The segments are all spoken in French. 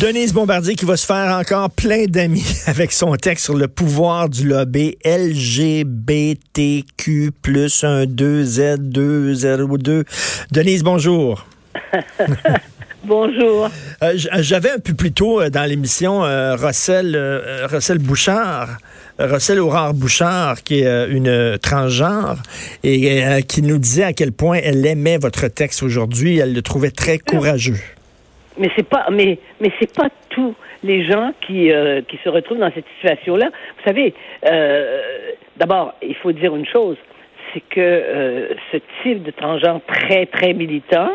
Denise Bombardier qui va se faire encore plein d'amis avec son texte sur le pouvoir du lobby LGBTQ plus 1 2 Z 2 0 2. Denise, bonjour. Bonjour. Euh, J'avais un peu plus tôt euh, dans l'émission euh, Russell, euh, Bouchard, Russell Aurore Bouchard, qui est une transgenre, et qui nous disait à quel point elle aimait votre texte aujourd'hui. Elle le trouvait très courageux. Mais c'est pas, mais mais c'est pas tous les gens qui euh, qui se retrouvent dans cette situation-là. Vous savez, euh, d'abord, il faut dire une chose, c'est que euh, ce type de transgenre très très militant,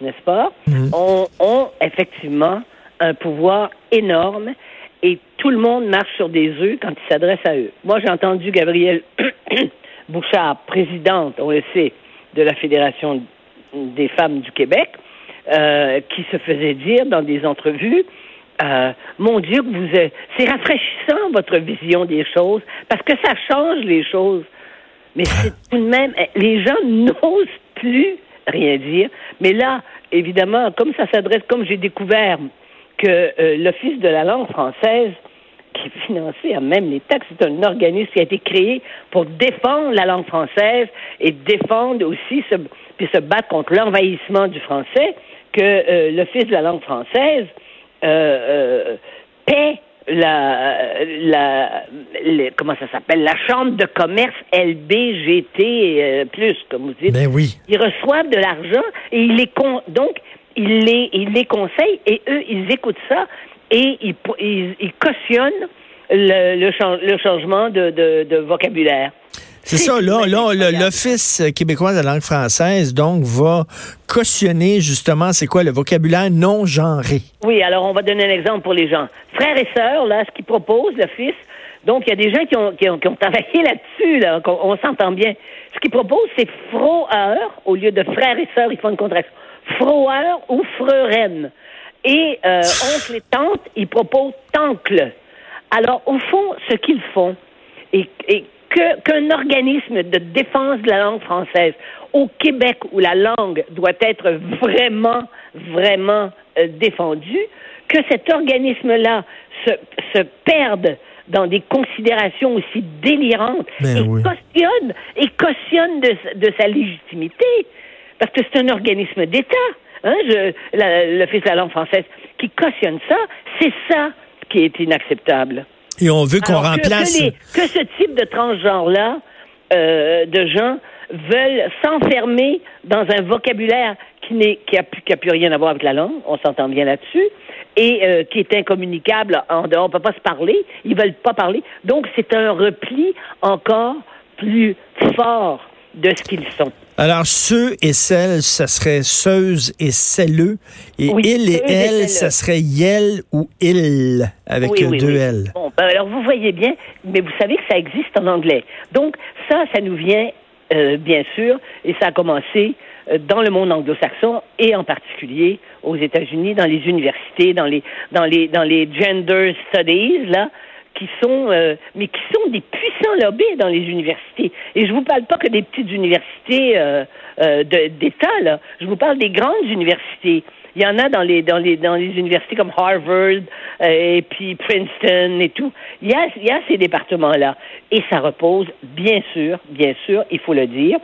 n'est-ce pas, ont, ont effectivement un pouvoir énorme et tout le monde marche sur des œufs quand il s'adresse à eux. Moi, j'ai entendu Gabrielle Bouchard, présidente, on le sait, de la Fédération des femmes du Québec, euh, qui se faisait dire dans des entrevues, euh, mon Dieu, vous êtes, c'est rafraîchissant votre vision des choses parce que ça change les choses. Mais c'est tout de même, les gens n'osent plus rien dire. Mais là, évidemment, comme ça s'adresse, comme j'ai découvert que euh, l'Office de la langue française, qui est financé à même les taxes, c'est un organisme qui a été créé pour défendre la langue française et défendre aussi se, puis se battre contre l'envahissement du français, que euh, l'Office de la langue française euh, euh, paie la, la, comment ça s'appelle, la chambre de commerce LBGT euh, plus, comme vous dites. Ben oui. Ils reçoivent de l'argent et ils les con donc ils les ils les conseillent et eux ils écoutent ça et ils ils, ils cautionnent le, le, le changement de, de, de vocabulaire. C'est ça, là, l'Office québécois de la langue française, donc, va cautionner justement, c'est quoi, le vocabulaire non genré. Oui, alors on va donner un exemple pour les gens. Frères et sœurs, là, ce qu'ils proposent, fils, donc il y a des gens qui ont, qui ont, qui ont travaillé là-dessus, là, on, s'entend bien. Ce qu'ils proposent, c'est froheur, au lieu de frères et sœurs, ils font une contraction. Froheur ou freuren. Et euh, oncle et tante, ils proposent tancle. Alors, au fond, ce qu'ils font, et, et que- qu'un organisme de défense de la langue française au Québec où la langue doit être vraiment, vraiment euh, défendue, que cet organisme-là se, se perde dans des considérations aussi délirantes Ben et oui. cautionne et cautionne de, de sa légitimité parce que c'est un organisme d'État. Hein, l'Office de la langue française qui cautionne ça, c'est ça qui est inacceptable. Et on veut qu'on remplace. Que, les- que ce type de transgenre-là, euh, de gens, veulent s'enfermer dans un vocabulaire qui n'est qui a, plus- qui a plus rien à voir avec la langue, on s'entend bien là-dessus, et euh, qui est incommunicable en dehors, on peut pas se parler, ils veulent pas parler. Donc c'est un repli encore plus fort de ce qu'ils sont. Alors, ceux et celles, ça serait ceuses et celleux. Et Oui, il et ceux et elle, ça serait yel ou il, avec Oui, oui, deux. L. Bon, ben, alors vous voyez bien, mais vous savez que ça existe en anglais. Donc ça, ça nous vient euh, bien sûr, et ça a commencé euh, dans le monde anglo-saxon et en particulier aux États-Unis, dans les universités, dans les dans les dans les gender studies là, qui sont euh, mais qui sont des puissants lobbies dans les universités. Et je vous parle pas que des petites universités euh, euh, d'État là. Je vous parle des grandes universités. Il y en a dans les dans les dans les universités comme Harvard euh, et puis Princeton et tout. Il y a il y a ces départements là et ça repose bien sûr bien sûr il faut le dire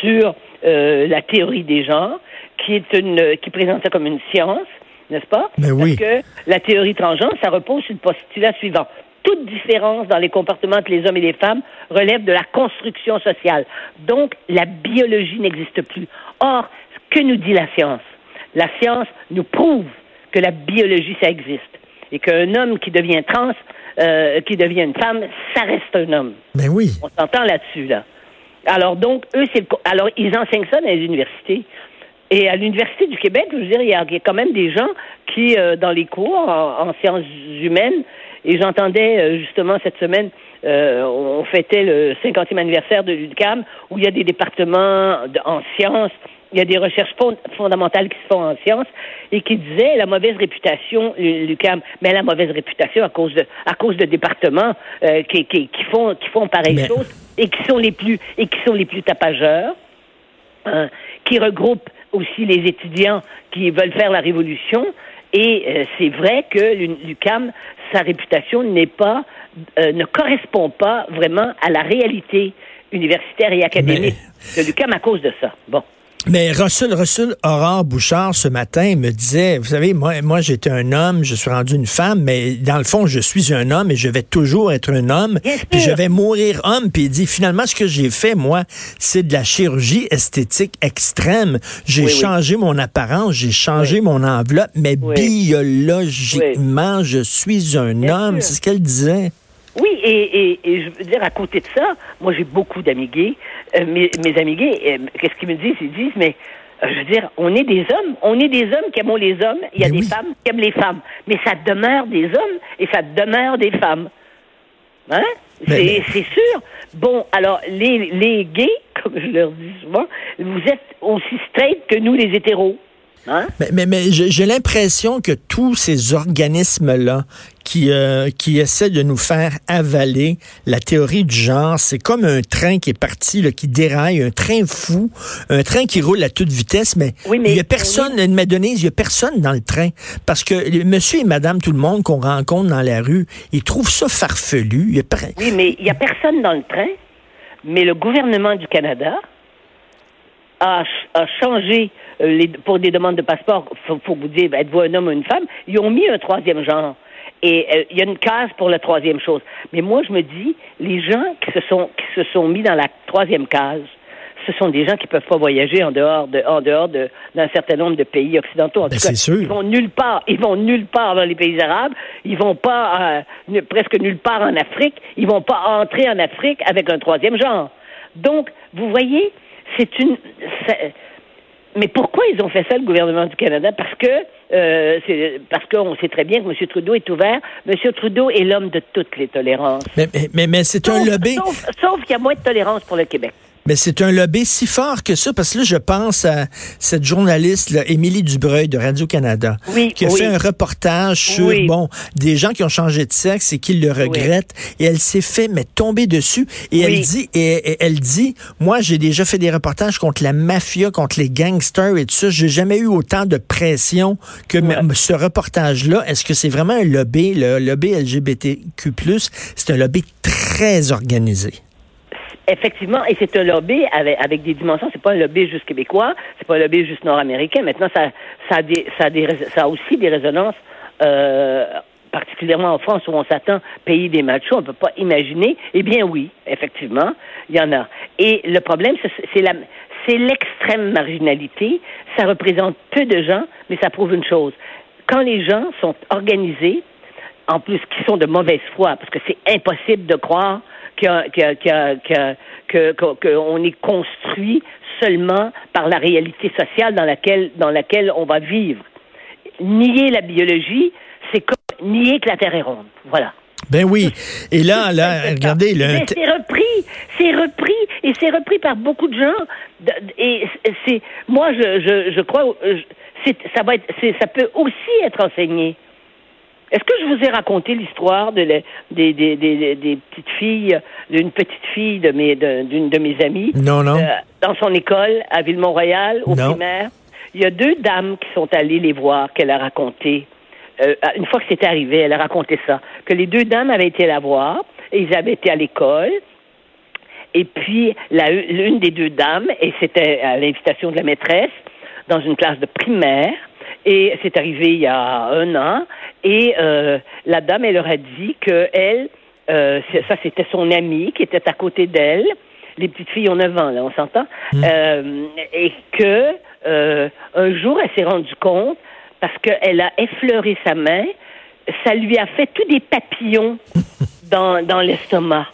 sur euh, la théorie des genres qui est une qui présente ça comme une science n'est-ce pas? Mais oui. Parce que la théorie transgenre ça repose sur le postulat suivant toute différence dans les comportements entre les hommes et les femmes relève de la construction sociale. Donc, la biologie n'existe plus. Or, que nous dit la science? La science nous prouve que la biologie, ça existe. Et qu'un homme qui devient trans, euh, qui devient une femme, ça reste un homme. Ben oui. On s'entend là-dessus, là. Alors, donc, eux, c'est Alors, ils enseignent ça dans les universités. Et à l'Université du Québec, je veux dire, il y a, quand même des gens qui, euh, dans les cours en, sciences humaines, et j'entendais euh, justement cette semaine, euh, on fêtait le 50e anniversaire de l'UDCAM, où il y a des départements en sciences, il y a des recherches fondamentales qui se font en sciences, et qui disaient la mauvaise réputation, l'UCAM, mais la mauvaise réputation à cause de, à cause de départements qui, qui, qui, font, qui font pareille chose et qui sont les plus, et qui sont les plus tapageurs. Hein, qui regroupent aussi les étudiants qui veulent faire la révolution. Et euh, c'est vrai que l'UCAM, sa réputation n'est pas, euh, ne correspond pas vraiment à la réalité universitaire et académique de l'UCAM à cause de ça. Bon. Mais Russell, Russell Aurore Bouchard, ce matin, me disait, vous savez, moi, moi j'étais un homme, je suis rendu une femme, mais dans le fond, je suis un homme et je vais toujours être un homme, puis je vais mourir homme. Puis il dit, finalement, ce que j'ai fait, moi, c'est de la chirurgie esthétique extrême. J'ai changé mon apparence, j'ai changé mon enveloppe, mais biologiquement, je suis un homme. C'est ce qu'elle disait. Oui, et, et, je veux dire, à côté de ça, moi j'ai beaucoup d'amis gays. Euh, mes, mes, amis gays, euh, qu'est-ce qu'ils me disent? Ils disent, mais euh, je veux dire, on est des hommes, on est des hommes qui aiment les hommes, il y a des femmes qui aiment les femmes, mais ça demeure des hommes et ça demeure des femmes. Hein? C'est sûr. Bon, alors, les, les gays, comme je leur dis souvent, vous êtes aussi straight que nous, les hétéros. Hein? Mais, mais, j'ai l'impression que tous ces organismes-là qui, euh, qui essaient de nous faire avaler la théorie du genre, c'est comme un train qui est parti, là, qui déraille, un train fou, un train qui roule à toute vitesse, mais, il n'y a personne, oui. il n'y a personne dans le train. Parce que monsieur et madame, tout le monde qu'on rencontre dans la rue, ils trouvent ça farfelu. Il Oui, mais il n'y a personne dans le train, mais le gouvernement du Canada a, a changé euh, pour des demandes de passeport, faut, faut vous dire, êtes-vous un homme ou une femme? Ils ont mis un troisième genre. Et euh, il y a une case pour la troisième chose. Mais moi, je me dis, les gens qui se sont, qui se sont mis dans la troisième case, ce sont des gens qui peuvent pas voyager en dehors de, en dehors de, d'un certain nombre de pays occidentaux. En ben, tout cas, sûr. ils vont nulle part. Ils vont nulle part dans les pays arabes. Ils vont pas euh, presque nulle part en Afrique. Ils vont pas entrer en Afrique avec un troisième genre. Donc, vous voyez, c'est une, mais pourquoi ils ont fait ça, le gouvernement du Canada? Parce que euh, c'est parce qu'on sait très bien que M. Trudeau est ouvert. M. Trudeau est l'homme de toutes les tolérances. Mais, mais, mais, c'est un lobby. sauf qu'il y a moins de tolérance pour le Québec. Mais c'est un lobby si fort que ça, parce que là, je pense à cette journaliste, là, Émilie Dubreuil de Radio-Canada, qui a fait un reportage sur, bon, des gens qui ont changé de sexe et qui le regrettent, et elle s'est fait, mais tomber dessus, et elle dit, et, elle dit, moi, j'ai déjà fait des reportages contre la mafia, contre les gangsters et tout ça, j'ai jamais eu autant de pression que ce reportage-là. Est-ce que c'est vraiment un lobby, le lobby LGBTQ+, c'est un lobby très organisé? Effectivement, et c'est un lobby avec, des dimensions. C'est pas un lobby juste québécois, c'est pas un lobby juste nord-américain. Maintenant, ça, ça, a des, ça, a des, ça a aussi des résonances, euh, particulièrement en France où on s'attend pays des machos. On ne peut pas imaginer. Eh bien, oui, effectivement, il y en a. Et le problème, c'est c'est l'extrême marginalité. Ça représente peu de gens, mais ça prouve une chose. Quand les gens sont organisés, en plus qui sont de mauvaise foi, parce que c'est impossible de croire qu'on est construit seulement par la réalité sociale dans laquelle, dans laquelle on va vivre. Nier la biologie, c'est comme nier que la Terre est ronde. Voilà. Ben oui. Et là, là, regardez. Le... C'est repris, c'est repris, et c'est repris par beaucoup de gens. Et c'est, moi, je, je, je crois, ça va être, ça peut aussi être enseigné. Est-ce que je vous ai raconté l'histoire de des, des, des, des, petites filles, d'une petite fille de mes d'une de, mes amies? Non, non. Euh, dans son école à Villemont-Royal, au primaire? Il y a deux dames qui sont allées les voir, qu'elle a raconté. Euh, une fois que c'était arrivé, elle a raconté ça. Que les deux dames avaient été la voir, et ils avaient été à l'école. Et puis, l'une des deux dames, et c'était à l'invitation de la maîtresse, dans une classe de primaire, et c'est arrivé il y a un an. Et euh, la dame, elle leur a dit que elle, euh, ça c'était son amie qui était à côté d'elle. Les petites filles ont 9 ans, là, on s'entend. Mm. Euh, et que euh, un jour, elle s'est rendue compte parce qu'elle a effleuré sa main, ça lui a fait tous des papillons dans, dans l'estomac.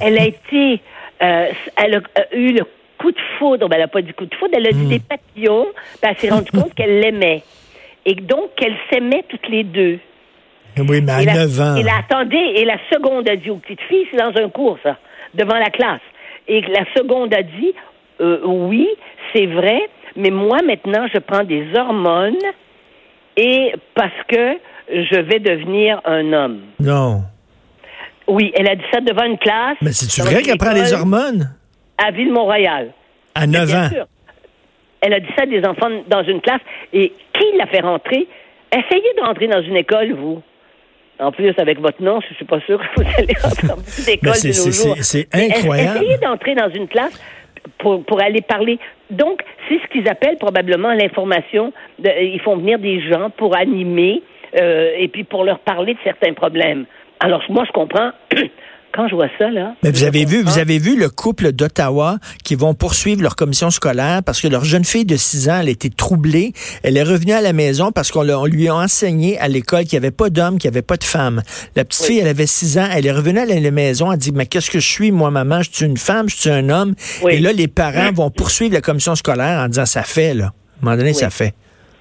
Elle a été, euh, elle a eu le coup de foudre. Ben, elle n'a pas dit coup de foudre, elle a dit Hmm. des papillons. Ben, elle s'est rendue compte qu'elle l'aimait. Et donc, qu'elles s'aimaient toutes les deux. Oui, mais à et, la, 9 ans. et la, attendez, et la seconde a dit aux petites filles, c'est dans un cours, ça, devant la classe. Et la seconde a dit, euh, oui, c'est vrai, mais moi, maintenant, je prends des hormones et parce que je vais devenir un homme. Non. Oui, elle a dit ça devant une classe. Mais c'est-tu vrai qu'elle prend des hormones? À Ville-Mont-Royal. À 9 Bien ans. sûr. Elle a dit ça à des enfants dans une classe. Et qui l'a fait rentrer? Essayez de rentrer dans une école, vous. En plus, avec votre nom, je suis pas sûre que vous allez rentrer dans une école Mais de c'est- nos jours. c'est- incroyable. Essayez d'entrer dans une classe pour, pour aller parler. Donc, c'est ce qu'ils appellent probablement l'information. De- Ils font venir des gens pour animer euh, et puis pour leur parler de certains problèmes. Alors, moi, je comprends. Quand je vois ça, là. Mais vous avez vu, vous avez vu le couple d'Ottawa qui vont poursuivre leur commission scolaire parce que leur jeune fille de 6 ans, elle était troublée. Elle est revenue à la maison parce qu'on lui a enseigné à l'école qu'il n'y avait pas d'homme, qu'il n'y avait pas de femme. La petite Oui. fille, elle avait 6 ans. Elle est revenue à la maison. Elle dit, mais qu'est-ce que je suis, moi, maman? Je suis une femme, je suis un homme. Oui. Et là, les parents vont poursuivre la commission scolaire en disant, ça fait, là. À un moment donné, ça fait.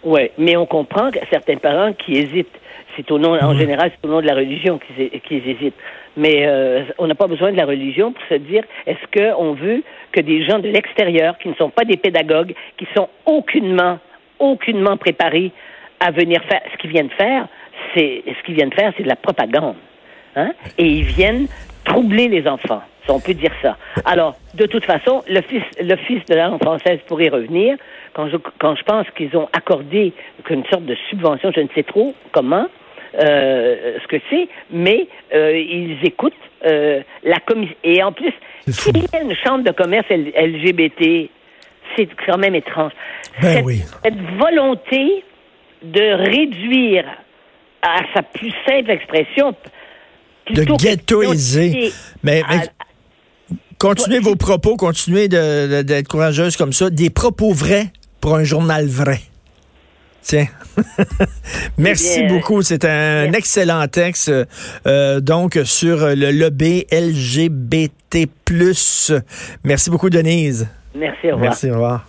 Oui, mais on comprend que certains parents qui hésitent. C'est au nom, en Mhm. général, c'est au nom de la religion qu'ils hé- qu'ils hésitent. Mais euh, on n'a pas besoin de la religion pour se dire est-ce qu'on veut que des gens de l'extérieur, qui ne sont pas des pédagogues, qui sont aucunement, aucunement préparés à venir faire ce qu'ils viennent faire, c'est ce qu'ils viennent faire, c'est de la propagande. Hein? Et ils viennent troubler les enfants, si on peut dire ça. Alors, de toute façon, le fils, le fils de la langue française pourrait revenir. Quand je, quand je pense qu'ils ont accordé une sorte de subvention, je ne sais trop comment, euh, ce que c'est, mais euh, ils écoutent euh, la commission. Et en plus, s'il y a une chambre de commerce L- LGBT, c'est quand même étrange. Ben cette, oui. cette volonté de réduire à sa plus simple expression, De ghettoiser. Mais, continuez vos propos, continuez d'être courageuse comme ça. Des propos vrais pour un journal vrai. Tiens. Merci bien, beaucoup. C'est un merci. excellent texte, euh, donc, sur le lobby LGBT+. Merci beaucoup, Denise. Merci, au revoir. Merci, au revoir.